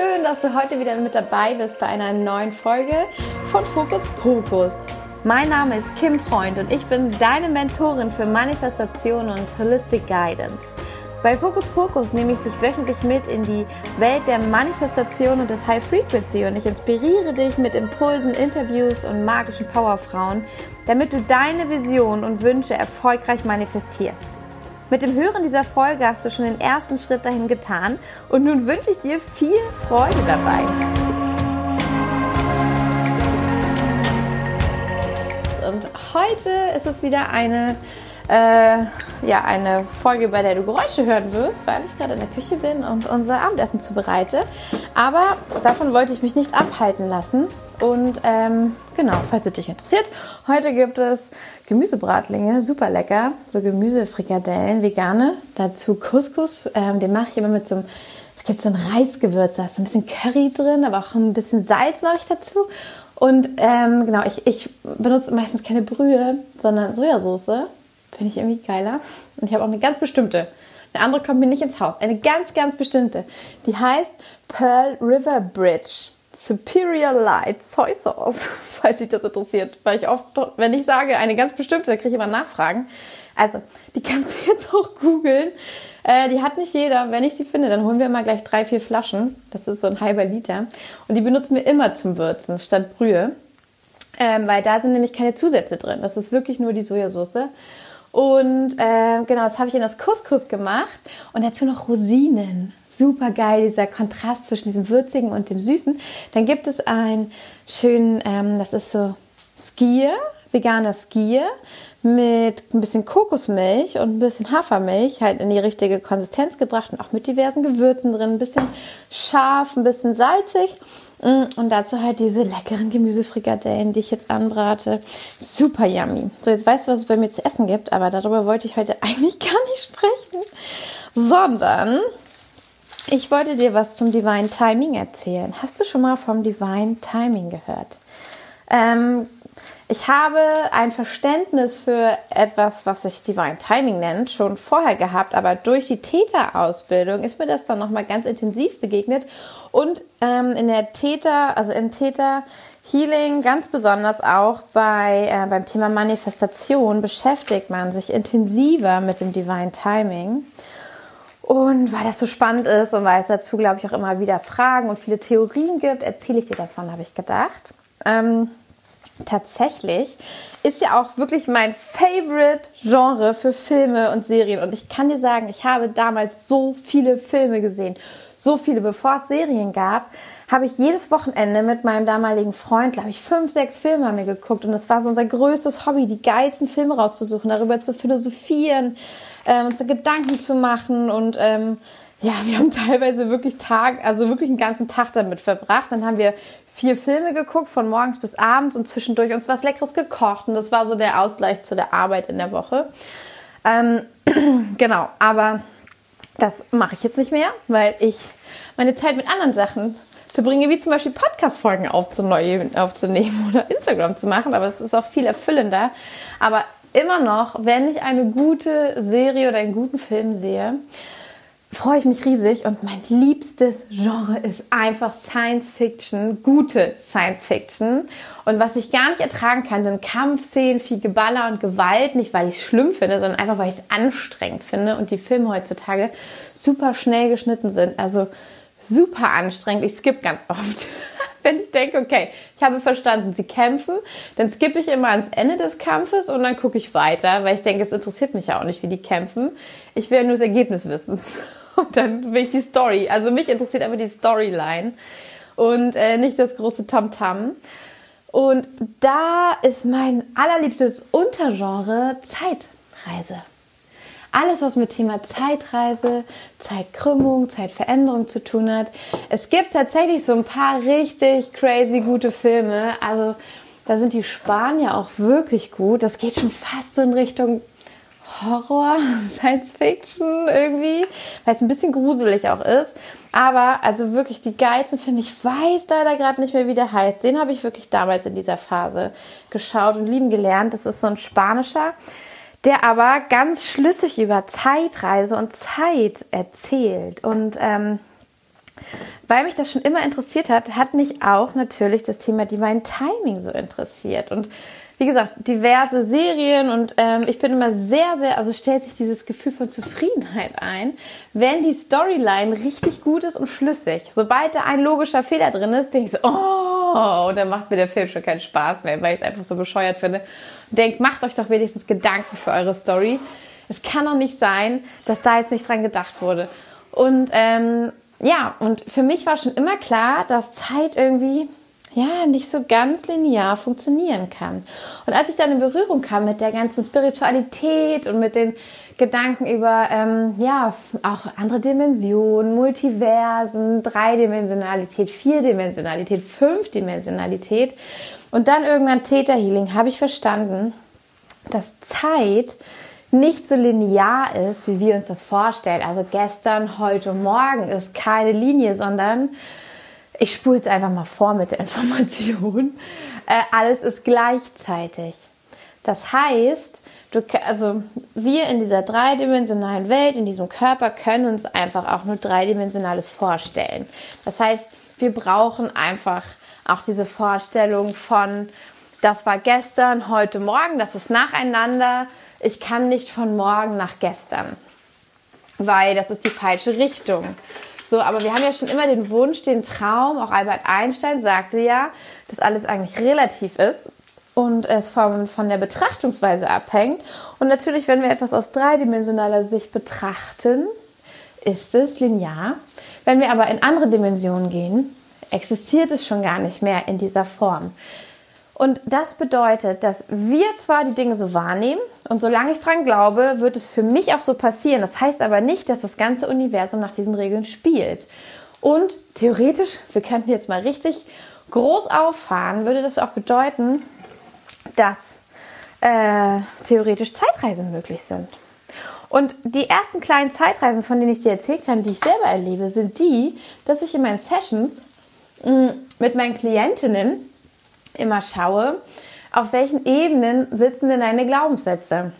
schön, dass du heute wieder mit dabei bist bei einer neuen Folge von Fokus Pokus. Mein Name ist Kim Freund und ich bin deine Mentorin für Manifestation und Holistic Guidance. Bei Fokus Pokus nehme ich dich wöchentlich mit in die Welt der Manifestation und des High Frequency und ich inspiriere dich mit Impulsen, Interviews und magischen Powerfrauen, damit du deine Vision und Wünsche erfolgreich manifestierst. Mit dem Hören dieser Folge hast du schon den ersten Schritt dahin getan und nun wünsche ich dir viel Freude dabei. Und heute ist es wieder eine äh, ja, eine Folge, bei der du Geräusche hören wirst, weil ich gerade in der Küche bin und unser Abendessen zubereite. Aber davon wollte ich mich nicht abhalten lassen. Und ähm, genau, falls es dich interessiert, heute gibt es Gemüsebratlinge, super lecker, so Gemüsefrikadellen, vegane, dazu Couscous, ähm, den mache ich immer mit so einem, es gibt so ein Reisgewürz, da ist so ein bisschen Curry drin, aber auch ein bisschen Salz mache ich dazu. Und ähm, genau, ich, ich benutze meistens keine Brühe, sondern Sojasauce Finde ich irgendwie geiler. Und ich habe auch eine ganz bestimmte. Eine andere kommt mir nicht ins Haus. Eine ganz, ganz bestimmte. Die heißt Pearl River Bridge. Superior Light Soy Sauce, falls sich das interessiert. Weil ich oft, wenn ich sage, eine ganz bestimmte, kriege ich immer Nachfragen. Also, die kannst du jetzt auch googeln. Äh, die hat nicht jeder. Wenn ich sie finde, dann holen wir immer gleich drei, vier Flaschen. Das ist so ein halber Liter. Und die benutzen wir immer zum Würzen statt Brühe. Ähm, weil da sind nämlich keine Zusätze drin. Das ist wirklich nur die Sojasauce. Und äh, genau, das habe ich in das Couscous gemacht und dazu noch Rosinen. Super geil, dieser Kontrast zwischen diesem Würzigen und dem Süßen. Dann gibt es einen schönen, ähm, das ist so Skier, veganer Skier mit ein bisschen Kokosmilch und ein bisschen Hafermilch halt in die richtige Konsistenz gebracht und auch mit diversen Gewürzen drin. Ein bisschen scharf, ein bisschen salzig. Mm, und dazu halt diese leckeren Gemüsefrikadellen, die ich jetzt anbrate. Super yummy. So, jetzt weißt du, was es bei mir zu essen gibt, aber darüber wollte ich heute eigentlich gar nicht sprechen, sondern ich wollte dir was zum Divine Timing erzählen. Hast du schon mal vom Divine Timing gehört? Ähm, ich habe ein Verständnis für etwas, was sich Divine Timing nennt, schon vorher gehabt, aber durch die Täterausbildung ist mir das dann nochmal ganz intensiv begegnet und ähm, in der Täter, also im Täter Healing ganz besonders auch bei, äh, beim Thema Manifestation beschäftigt man sich intensiver mit dem Divine Timing. Und weil das so spannend ist und weil es dazu, glaube ich, auch immer wieder Fragen und viele Theorien gibt, erzähle ich dir davon, habe ich gedacht. Ähm, tatsächlich ist ja auch wirklich mein Favorite Genre für Filme und Serien. Und ich kann dir sagen, ich habe damals so viele Filme gesehen. So viele. Bevor es Serien gab, habe ich jedes Wochenende mit meinem damaligen Freund, glaube ich, fünf, sechs Filme haben wir geguckt. Und es war so unser größtes Hobby, die geilsten Filme rauszusuchen, darüber zu philosophieren, äh, uns Gedanken zu machen und ähm, ja, wir haben teilweise wirklich Tag, also wirklich einen ganzen Tag damit verbracht. Dann haben wir vier Filme geguckt, von morgens bis abends und zwischendurch uns was Leckeres gekocht. Und das war so der Ausgleich zu der Arbeit in der Woche. Ähm, genau, aber das mache ich jetzt nicht mehr, weil ich meine Zeit mit anderen Sachen verbringe, wie zum Beispiel Podcast-Folgen aufzunehmen oder Instagram zu machen. Aber es ist auch viel erfüllender. Aber immer noch, wenn ich eine gute Serie oder einen guten Film sehe, freue ich mich riesig und mein liebstes Genre ist einfach Science Fiction, gute Science Fiction. Und was ich gar nicht ertragen kann, sind Kampfszenen, viel Geballer und Gewalt. Nicht, weil ich es schlimm finde, sondern einfach, weil ich es anstrengend finde und die Filme heutzutage super schnell geschnitten sind. Also super anstrengend. Ich skippe ganz oft. Wenn ich denke, okay, ich habe verstanden, sie kämpfen, dann skippe ich immer ans Ende des Kampfes und dann gucke ich weiter, weil ich denke, es interessiert mich ja auch nicht, wie die kämpfen. Ich will nur das Ergebnis wissen. Und dann will ich die Story. Also mich interessiert einfach die Storyline und äh, nicht das große Tamtam. -Tam. Und da ist mein allerliebstes Untergenre Zeitreise. Alles, was mit Thema Zeitreise, Zeitkrümmung, Zeitveränderung zu tun hat. Es gibt tatsächlich so ein paar richtig crazy gute Filme. Also da sind die Spanier auch wirklich gut. Das geht schon fast so in Richtung Horror, Science Fiction irgendwie, weil es ein bisschen gruselig auch ist. Aber also wirklich die geilsten Filme, ich weiß leider gerade nicht mehr, wie der heißt. Den habe ich wirklich damals in dieser Phase geschaut und lieben gelernt. Das ist so ein spanischer, der aber ganz schlüssig über Zeitreise und Zeit erzählt. Und ähm, weil mich das schon immer interessiert hat, hat mich auch natürlich das Thema Divine Timing so interessiert. Und wie gesagt, diverse Serien und ähm, ich bin immer sehr, sehr, also stellt sich dieses Gefühl von Zufriedenheit ein, wenn die Storyline richtig gut ist und schlüssig. Sobald da ein logischer Fehler drin ist, denke ich so, oh, und dann macht mir der Film schon keinen Spaß mehr, weil ich es einfach so bescheuert finde. Denkt, macht euch doch wenigstens Gedanken für eure Story. Es kann doch nicht sein, dass da jetzt nicht dran gedacht wurde. Und ähm, ja, und für mich war schon immer klar, dass Zeit irgendwie ja, nicht so ganz linear funktionieren kann. Und als ich dann in Berührung kam mit der ganzen Spiritualität und mit den Gedanken über, ähm, ja, auch andere Dimensionen, Multiversen, Dreidimensionalität, Vierdimensionalität, Fünfdimensionalität und dann irgendwann Theta Healing, habe ich verstanden, dass Zeit nicht so linear ist, wie wir uns das vorstellen. Also gestern, heute, morgen ist keine Linie, sondern ich spule es einfach mal vor mit der Information. Äh, alles ist gleichzeitig. Das heißt, du, also wir in dieser dreidimensionalen Welt, in diesem Körper, können uns einfach auch nur dreidimensionales vorstellen. Das heißt, wir brauchen einfach auch diese Vorstellung von, das war gestern, heute Morgen, das ist nacheinander. Ich kann nicht von morgen nach gestern, weil das ist die falsche Richtung. So, aber wir haben ja schon immer den Wunsch, den Traum, auch Albert Einstein sagte ja, dass alles eigentlich relativ ist und es von, von der Betrachtungsweise abhängt. Und natürlich, wenn wir etwas aus dreidimensionaler Sicht betrachten, ist es linear. Wenn wir aber in andere Dimensionen gehen, existiert es schon gar nicht mehr in dieser Form. Und das bedeutet, dass wir zwar die Dinge so wahrnehmen und solange ich dran glaube, wird es für mich auch so passieren. Das heißt aber nicht, dass das ganze Universum nach diesen Regeln spielt. Und theoretisch, wir könnten jetzt mal richtig groß auffahren, würde das auch bedeuten, dass äh, theoretisch Zeitreisen möglich sind. Und die ersten kleinen Zeitreisen, von denen ich dir erzählen kann, die ich selber erlebe, sind die, dass ich in meinen Sessions mh, mm, mit meinen Klientinnen immer schaue, auf welchen Ebenen sitzen denn deine Glaubenssätze?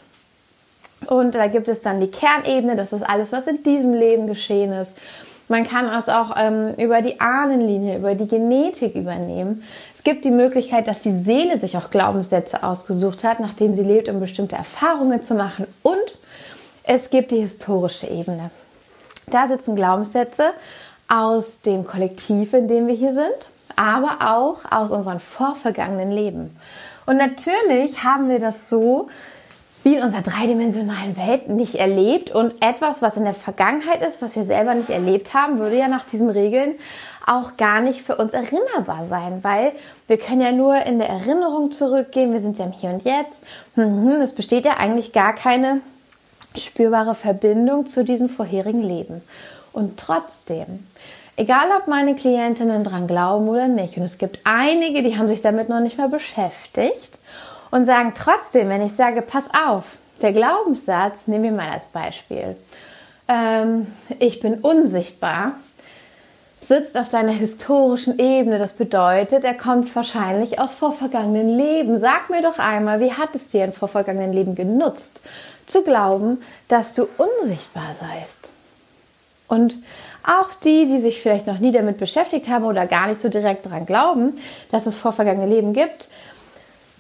Und da gibt es dann die Kernebene, das ist alles, was in diesem Leben geschehen ist. Man kann es auch ähm, über die Ahnenlinie, über die Genetik übernehmen. Es gibt die Möglichkeit, dass die Seele sich auch Glaubenssätze ausgesucht hat, nach denen sie lebt, um bestimmte Erfahrungen zu machen. Und es gibt die historische Ebene. Da sitzen Glaubenssätze aus dem Kollektiv, in dem wir hier sind aber auch aus unseren vorvergangenen Leben. Und natürlich haben wir das so wie in unserer dreidimensionalen Welt nicht erlebt und etwas, was in der Vergangenheit ist, was wir selber nicht erlebt haben, würde ja nach diesen Regeln auch gar nicht für uns erinnerbar sein, weil wir können ja nur in der Erinnerung zurückgehen, wir sind ja im Hier und Jetzt. Mhm, es besteht ja eigentlich gar keine spürbare Verbindung zu diesem vorherigen Leben. Und trotzdem Egal, ob meine Klientinnen dran glauben oder nicht. Und es gibt einige, die haben sich damit noch nicht mal beschäftigt und sagen trotzdem, wenn ich sage, pass auf, der Glaubenssatz, nehmen wir mal als Beispiel, ähm, ich bin unsichtbar, sitzt auf deiner historischen Ebene. Das bedeutet, er kommt wahrscheinlich aus vorvergangenen Leben. Sag mir doch einmal, wie hat es dir in vorvergangenen Leben genutzt, zu glauben, dass du unsichtbar seist? Und auch die, die sich vielleicht noch nie damit beschäftigt haben oder gar nicht so direkt daran glauben, dass es vorvergangene Leben gibt,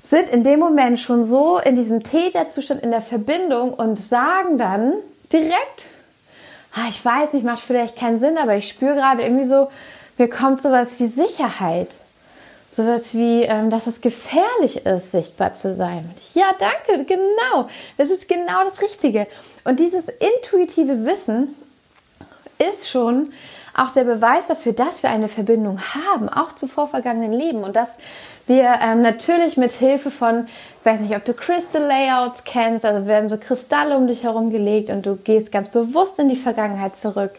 sind in dem Moment schon so in diesem Täterzustand, in der Verbindung und sagen dann direkt, ah, ich weiß nicht, macht vielleicht keinen Sinn, aber ich spüre gerade irgendwie so, mir kommt sowas wie Sicherheit. Sowas wie, ähm, dass es gefährlich ist, sichtbar zu sein. Ja, danke, genau. Das ist genau das Richtige. Und dieses intuitive Wissen, ist schon auch der Beweis dafür, dass wir eine Verbindung haben, auch zu vorvergangenen Leben. Und dass wir ähm, natürlich mit Hilfe von, ich weiß nicht, ob du Crystal Layouts kennst, also werden so Kristalle um dich herum gelegt und du gehst ganz bewusst in die Vergangenheit zurück,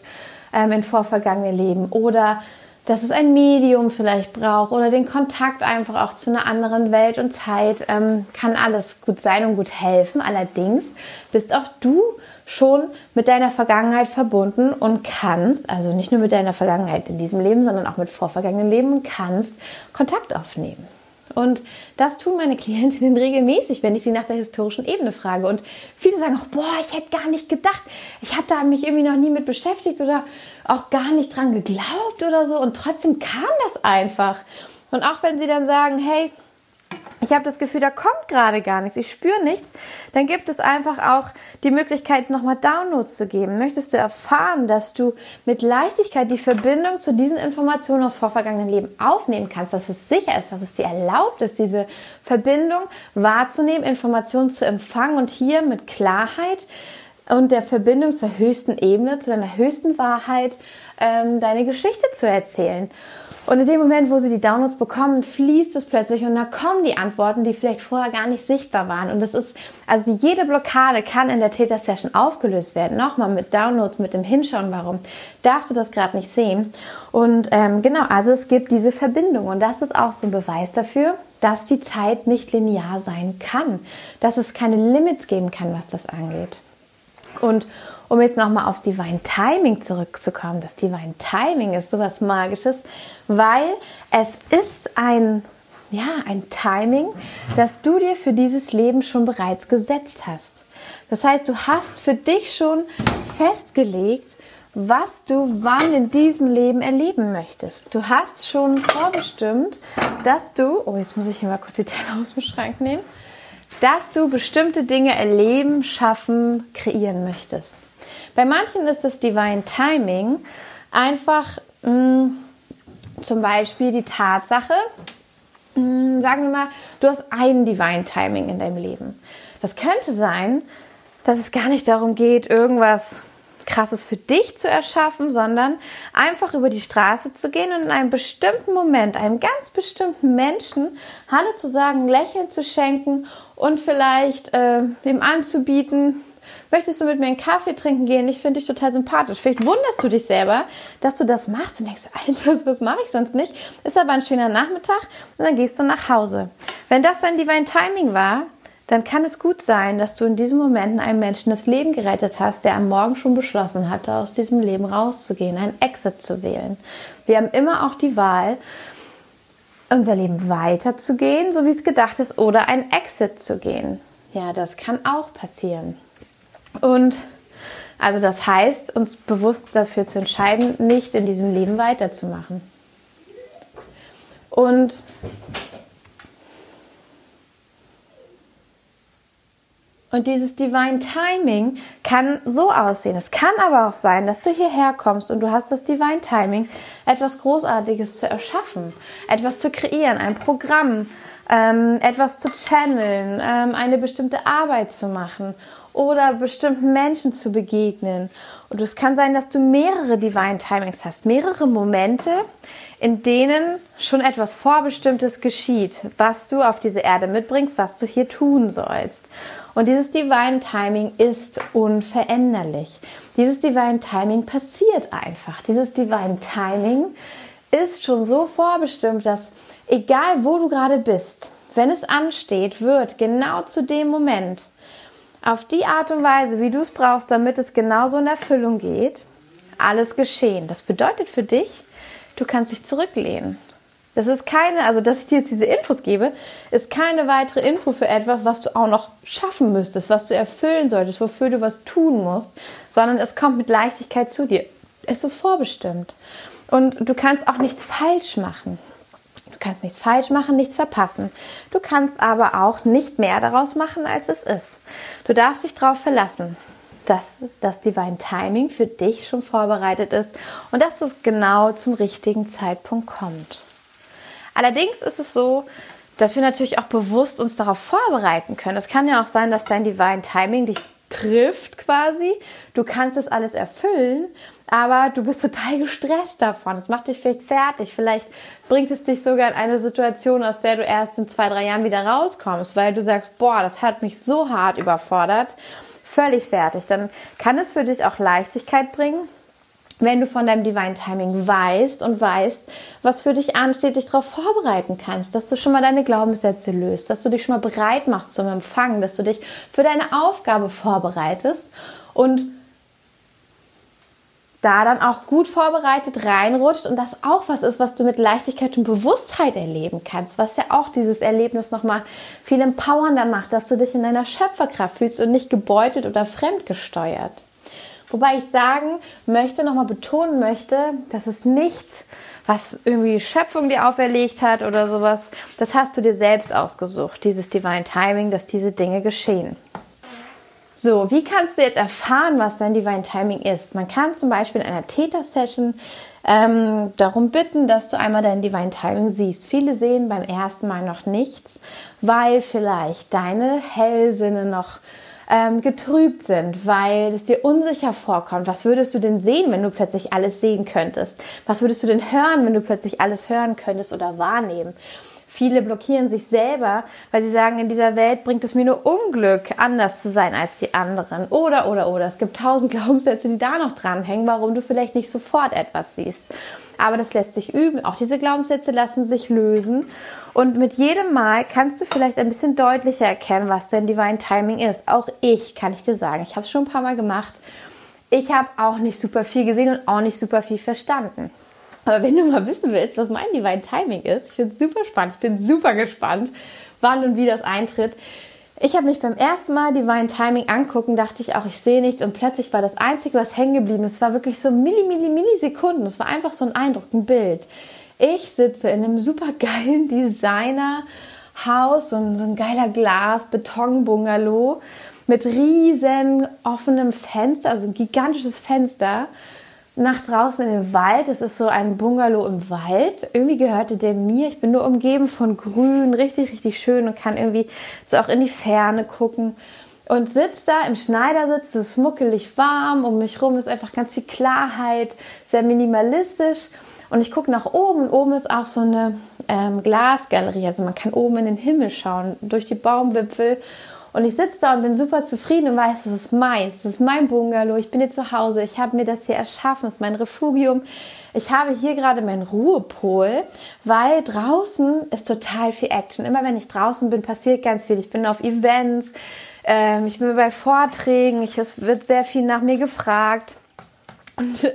ähm, in vorvergangene Leben. Oder dass es ein Medium vielleicht braucht oder den Kontakt einfach auch zu einer anderen Welt und Zeit, ähm, kann alles gut sein und gut helfen. Allerdings bist auch du schon mit deiner Vergangenheit verbunden und kannst, also nicht nur mit deiner Vergangenheit in diesem Leben, sondern auch mit vorvergangenen Leben und kannst Kontakt aufnehmen. Und das tun meine Klientinnen regelmäßig, wenn ich sie nach der historischen Ebene frage. Und viele sagen auch, boah, ich hätte gar nicht gedacht, ich habe da mich irgendwie noch nie mit beschäftigt oder auch gar nicht dran geglaubt oder so. Und trotzdem kam das einfach. Und auch wenn sie dann sagen, hey, ich habe das Gefühl, da kommt gerade gar nichts, ich spüre nichts, dann gibt es einfach auch die Möglichkeit, nochmal Downloads zu geben. Möchtest du erfahren, dass du mit Leichtigkeit die Verbindung zu diesen Informationen aus vorvergangenen Leben aufnehmen kannst, dass es sicher ist, dass es dir erlaubt ist, diese Verbindung wahrzunehmen, Informationen zu empfangen und hier mit Klarheit und der Verbindung zur höchsten Ebene, zu deiner höchsten Wahrheit, ähm, deine Geschichte zu erzählen. Und in dem Moment, wo sie die Downloads bekommen, fließt es plötzlich und da kommen die Antworten, die vielleicht vorher gar nicht sichtbar waren. Und das ist, also jede Blockade kann in der Täter-Session aufgelöst werden. Nochmal mit Downloads, mit dem Hinschauen, warum darfst du das gerade nicht sehen. Und ähm, genau, also es gibt diese Verbindung und das ist auch so ein Beweis dafür, dass die Zeit nicht linear sein kann, dass es keine Limits geben kann, was das angeht. Und um jetzt nochmal aufs Divine Timing zurückzukommen, das Divine Timing ist sowas Magisches, weil es ist ein, ja, ein Timing, das du dir für dieses Leben schon bereits gesetzt hast. Das heißt, du hast für dich schon festgelegt, was du wann in diesem Leben erleben möchtest. Du hast schon vorbestimmt, dass du, oh, jetzt muss ich hier mal kurz die Teller aus dem Schrank nehmen, dass du bestimmte Dinge erleben, schaffen, kreieren möchtest. Bei manchen ist das Divine Timing einfach mh, mm, zum Beispiel die Tatsache, mh, mm, sagen wir mal, du hast ein Divine Timing in deinem Leben. Das könnte sein, dass es gar nicht darum geht, irgendwas Krasses für dich zu erschaffen, sondern einfach über die Straße zu gehen und in einem bestimmten Moment, einem ganz bestimmten Menschen Hallo zu sagen, Lächeln zu schenken und vielleicht äh, dem anzubieten, möchtest du mit mir einen Kaffee trinken gehen? Ich finde dich total sympathisch. Vielleicht wunderst du dich selber, dass du das machst und denkst, Alter, was mache ich sonst nicht? Ist aber ein schöner Nachmittag und dann gehst du nach Hause. Wenn das dein Divine Timing war, dann kann es gut sein, dass du in diesem Moment einem Menschen das Leben gerettet hast, der am Morgen schon beschlossen hatte, aus diesem Leben rauszugehen, einen Exit zu wählen. Wir haben immer auch die Wahl, unser Leben weiterzugehen, so wie es gedacht ist, oder ein Exit zu gehen. Ja, das kann auch passieren. Und also das heißt, uns bewusst dafür zu entscheiden, nicht in diesem Leben weiterzumachen. Und Und dieses Divine Timing kann so aussehen. Es kann aber auch sein, dass du hierher kommst und du hast das Divine Timing, etwas Großartiges zu erschaffen, etwas zu kreieren, ein Programm, ähm, etwas zu channeln, ähm, eine bestimmte Arbeit zu machen oder bestimmten Menschen zu begegnen. Und es kann sein, dass du mehrere Divine Timings hast, mehrere Momente, in denen schon etwas Vorbestimmtes geschieht, was du auf diese Erde mitbringst, was du hier tun sollst. Und dieses Divine Timing ist unveränderlich. Dieses Divine Timing passiert einfach. Dieses Divine Timing ist schon so vorbestimmt, dass egal wo du gerade bist, wenn es ansteht, wird genau zu dem Moment auf die Art und Weise, wie du es brauchst, damit es genauso in Erfüllung geht, alles geschehen. Das bedeutet für dich, du kannst dich zurücklehnen. Das ist keine, also dass ich dir jetzt diese Infos gebe, ist keine weitere Info für etwas, was du auch noch schaffen müsstest, was du erfüllen solltest, wofür du was tun musst, sondern es kommt mit Leichtigkeit zu dir. Es ist vorbestimmt. Und du kannst auch nichts falsch machen kannst nichts falsch machen, nichts verpassen. Du kannst aber auch nicht mehr daraus machen, als es ist. Du darfst dich darauf verlassen, dass das Divine Timing für dich schon vorbereitet ist und dass es genau zum richtigen Zeitpunkt kommt. Allerdings ist es so, dass wir natürlich auch bewusst uns darauf vorbereiten können. Es kann ja auch sein, dass dein Divine Timing dich trifft quasi. Du kannst das alles erfüllen, aber du bist total gestresst davon. Es macht dich vielleicht fertig. Vielleicht bringt es dich sogar in eine Situation, aus der du erst in zwei, drei Jahren wieder rauskommst, weil du sagst, boah, das hat mich so hart überfordert. Völlig fertig. Dann kann es für dich auch Leichtigkeit bringen, wenn du von deinem Divine Timing weißt und weißt, was für dich ansteht, dich darauf vorbereiten kannst, dass du schon mal deine Glaubenssätze löst, dass du dich schon mal bereit machst zum Empfangen, dass du dich für deine Aufgabe vorbereitest und da dann auch gut vorbereitet reinrutscht und das auch was ist, was du mit Leichtigkeit und Bewusstheit erleben kannst, was ja auch dieses Erlebnis nochmal viel empowernder macht, dass du dich in deiner Schöpferkraft fühlst und nicht gebeutelt oder fremdgesteuert. Wobei ich sagen möchte, nochmal betonen möchte, dass es nichts, was irgendwie Schöpfung dir auferlegt hat oder sowas, das hast du dir selbst ausgesucht, dieses Divine Timing, dass diese Dinge geschehen. So, wie kannst du jetzt erfahren, was dein Divine Timing ist? Man kann zum Beispiel in einer Theta-Session ähm, darum bitten, dass du einmal dein Divine Timing siehst. Viele sehen beim ersten Mal noch nichts, weil vielleicht deine Hellsinne noch ähm, getrübt sind, weil es dir unsicher vorkommt. Was würdest du denn sehen, wenn du plötzlich alles sehen könntest? Was würdest du denn hören, wenn du plötzlich alles hören könntest oder wahrnehmen? Viele blockieren sich selber, weil sie sagen, in dieser Welt bringt es mir nur Unglück, anders zu sein als die anderen. Oder, oder, oder. Es gibt tausend Glaubenssätze, die da noch dranhängen, warum du vielleicht nicht sofort etwas siehst. Aber das lässt sich üben. Auch diese Glaubenssätze lassen sich lösen. Und mit jedem Mal kannst du vielleicht ein bisschen deutlicher erkennen, was denn Divine Timing ist. Auch ich, kann ich dir sagen. Ich habe es schon ein paar Mal gemacht. Ich habe auch nicht super viel gesehen und auch nicht super viel verstanden. Aber wenn du mal wissen willst, was mein Divine Timing ist, ich es super spannend, ich bin super gespannt, wann und wie das eintritt. Ich habe mich beim ersten Mal Divine Timing angucken, dachte ich auch, ich sehe nichts und plötzlich war das Einzige, was hängen geblieben ist, war wirklich so Milli, Milli, Millisekunden. Es war einfach so ein Eindruck, ein Bild. Ich sitze in einem super geilen Designer-Haus und so ein geiler Glas-Beton-Bungalow mit riesen offenem Fenster, also ein gigantisches Fenster nach draußen in den Wald. Es ist so ein Bungalow im Wald. Irgendwie gehörte der mir. Ich bin nur umgeben von Grün, richtig, richtig schön und kann irgendwie so auch in die Ferne gucken. Und sitze da im Schneidersitz, es ist muckelig warm, um mich rum ist einfach ganz viel Klarheit, sehr minimalistisch. Und ich gucke nach oben und oben ist auch so eine ähm, Glasgalerie. Also man kann oben in den Himmel schauen, durch die Baumwipfel. Und ich sitze da und bin super zufrieden und weiß, das ist meins, das ist mein Bungalow, ich bin hier zu Hause, ich habe mir das hier erschaffen, das ist mein Refugium. Ich habe hier gerade meinen Ruhepol, weil draußen ist total viel Action. Immer wenn ich draußen bin, passiert ganz viel. Ich bin auf Events, ähm, ich bin bei Vorträgen, ich, es wird sehr viel nach mir gefragt. Und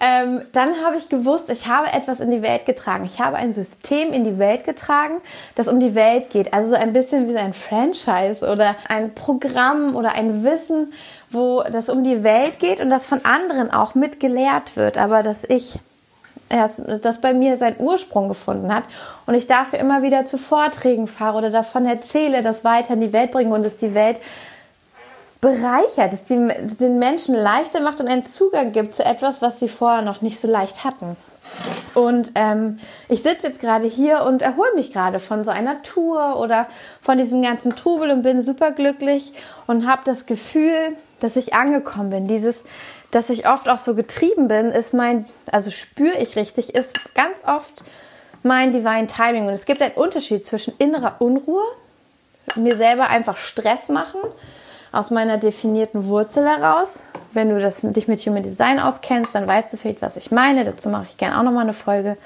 ähm, dann habe ich gewusst, ich habe etwas in die Welt getragen. Ich habe ein System in die Welt getragen, das um die Welt geht. Also so ein bisschen wie so ein Franchise oder ein Programm oder ein Wissen, wo das um die Welt geht und das von anderen auch mitgelehrt wird, aber dass ich das bei mir seinen Ursprung gefunden hat und ich dafür immer wieder zu Vorträgen fahre oder davon erzähle, das weiter in die Welt bringe und es die Welt bereichert, es den Menschen leichter macht und einen Zugang gibt zu etwas, was sie vorher noch nicht so leicht hatten. Und ähm, ich sitze jetzt gerade hier und erhole mich gerade von so einer Tour oder von diesem ganzen Trubel und bin super glücklich und habe das Gefühl, dass ich angekommen bin. Dieses, dass ich oft auch so getrieben bin, ist mein, also spüre ich richtig, ist ganz oft mein Divine Timing. Und es gibt einen Unterschied zwischen innerer Unruhe, mir selber einfach Stress machen aus meiner definierten Wurzel heraus. Wenn du das, dich mit Human Design auskennst, dann weißt du vielleicht, was ich meine. Dazu mache ich gerne auch nochmal eine Folge.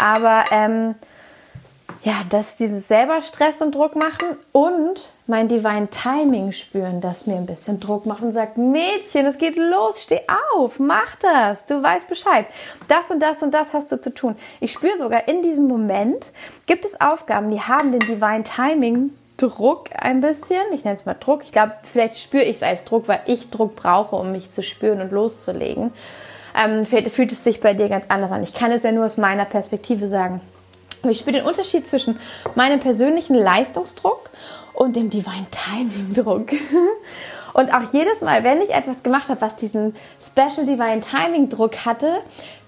Aber ähm, ja, dass dieses selber Stress und Druck machen und mein Divine Timing spüren, das mir ein bisschen Druck macht und sagt, Mädchen, es geht los, steh auf, mach das, du weißt Bescheid. Das und das und das hast du zu tun. Ich spüre sogar in diesem Moment, gibt es Aufgaben, die haben den Divine Timing Druck ein bisschen. Ich nenne es mal Druck. Ich glaube, vielleicht spüre ich es als Druck, weil ich Druck brauche, um mich zu spüren und loszulegen. Ähm, fühlt es sich bei dir ganz anders an. Ich kann es ja nur aus meiner Perspektive sagen. Ich spüre den Unterschied zwischen meinem persönlichen Leistungsdruck und dem Divine Timing Druck. Und auch jedes Mal, wenn ich etwas gemacht habe, was diesen Special Divine Timing Druck hatte,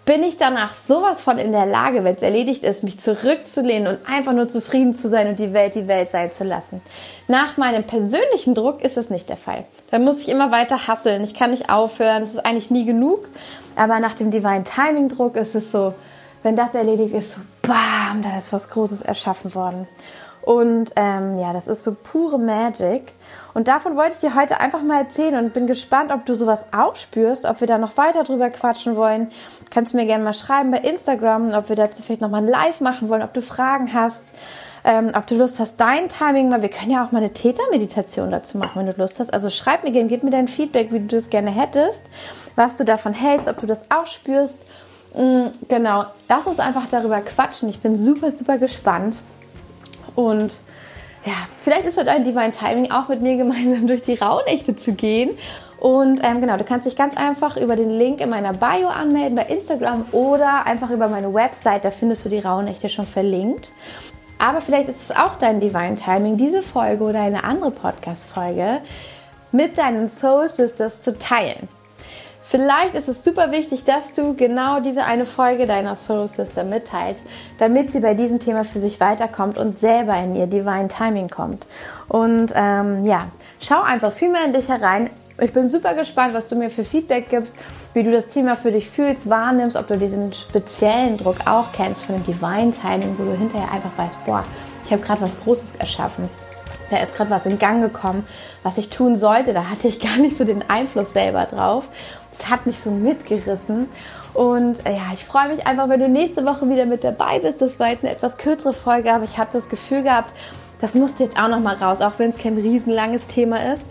bin ich danach sowas von in der Lage, wenn es erledigt ist, mich zurückzulehnen und einfach nur zufrieden zu sein und die Welt die Welt sein zu lassen. Nach meinem persönlichen Druck ist es nicht der Fall. Dann muss ich immer weiter hasseln. Ich kann nicht aufhören. Es ist eigentlich nie genug. Aber nach dem Divine Timing Druck ist es so, wenn das erledigt ist, so bam, da ist was Großes erschaffen worden. Und ähm, ja, das ist so pure Magic. Und davon wollte ich dir heute einfach mal erzählen und bin gespannt, ob du sowas auch spürst, ob wir da noch weiter drüber quatschen wollen. Kannst du mir gerne mal schreiben bei Instagram, ob wir dazu vielleicht nochmal ein Live machen wollen, ob du Fragen hast. ähm, ob du Lust hast, dein Timing mal, wir können ja auch mal eine Tätermeditation dazu machen, wenn du Lust hast. Also schreib mir gerne, gib mir dein Feedback, wie du das gerne hättest, was du davon hältst, ob du das auch spürst. Mhm, genau, lass uns einfach darüber quatschen. Ich bin super, super gespannt. Und ja, vielleicht ist heute ein Divine Timing auch mit mir gemeinsam durch die Rauhnächte zu gehen. Und ähm, genau, du kannst dich ganz einfach über den Link in meiner Bio anmelden bei Instagram oder einfach über meine Website, da findest du die Rauhnächte schon verlinkt. Aber vielleicht ist es auch dein Divine Timing, diese Folge oder eine andere Podcast-Folge mit deinen Soul Sisters zu teilen. Vielleicht ist es super wichtig, dass du genau diese eine Folge deiner Soul Sister mitteilst, damit sie bei diesem Thema für sich weiterkommt und selber in ihr Divine Timing kommt. Und ähm, ja, schau einfach viel mehr in dich herein. Ich bin super gespannt, was du mir für Feedback gibst, wie du das Thema für dich fühlst, wahrnimmst, ob du diesen speziellen Druck auch kennst von dem Divine Timing, wo du hinterher einfach weißt, boah, ich habe gerade was Großes erschaffen da ist gerade was in Gang gekommen, was ich tun sollte. Da hatte ich gar nicht so den Einfluss selber drauf. Es hat mich so mitgerissen. Und äh, ja, ich freue mich einfach, wenn du nächste Woche wieder mit dabei bist. Das war jetzt eine etwas kürzere Folge, aber ich habe das Gefühl gehabt, das musste jetzt auch noch mal raus, auch wenn es kein riesenlanges Thema ist.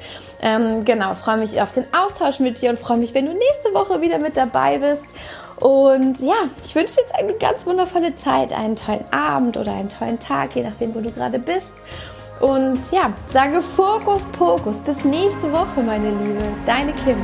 Ähm, genau, freue mich auf den Austausch mit dir und freue mich, wenn du nächste Woche wieder mit dabei bist. Und ja, ich wünsche dir jetzt eine ganz wundervolle Zeit, einen tollen Abend oder einen tollen Tag, je nachdem, wo du gerade bist. Und ja, sage Fokus, Pokus. Bis nächste Woche, meine Liebe. Deine Kim.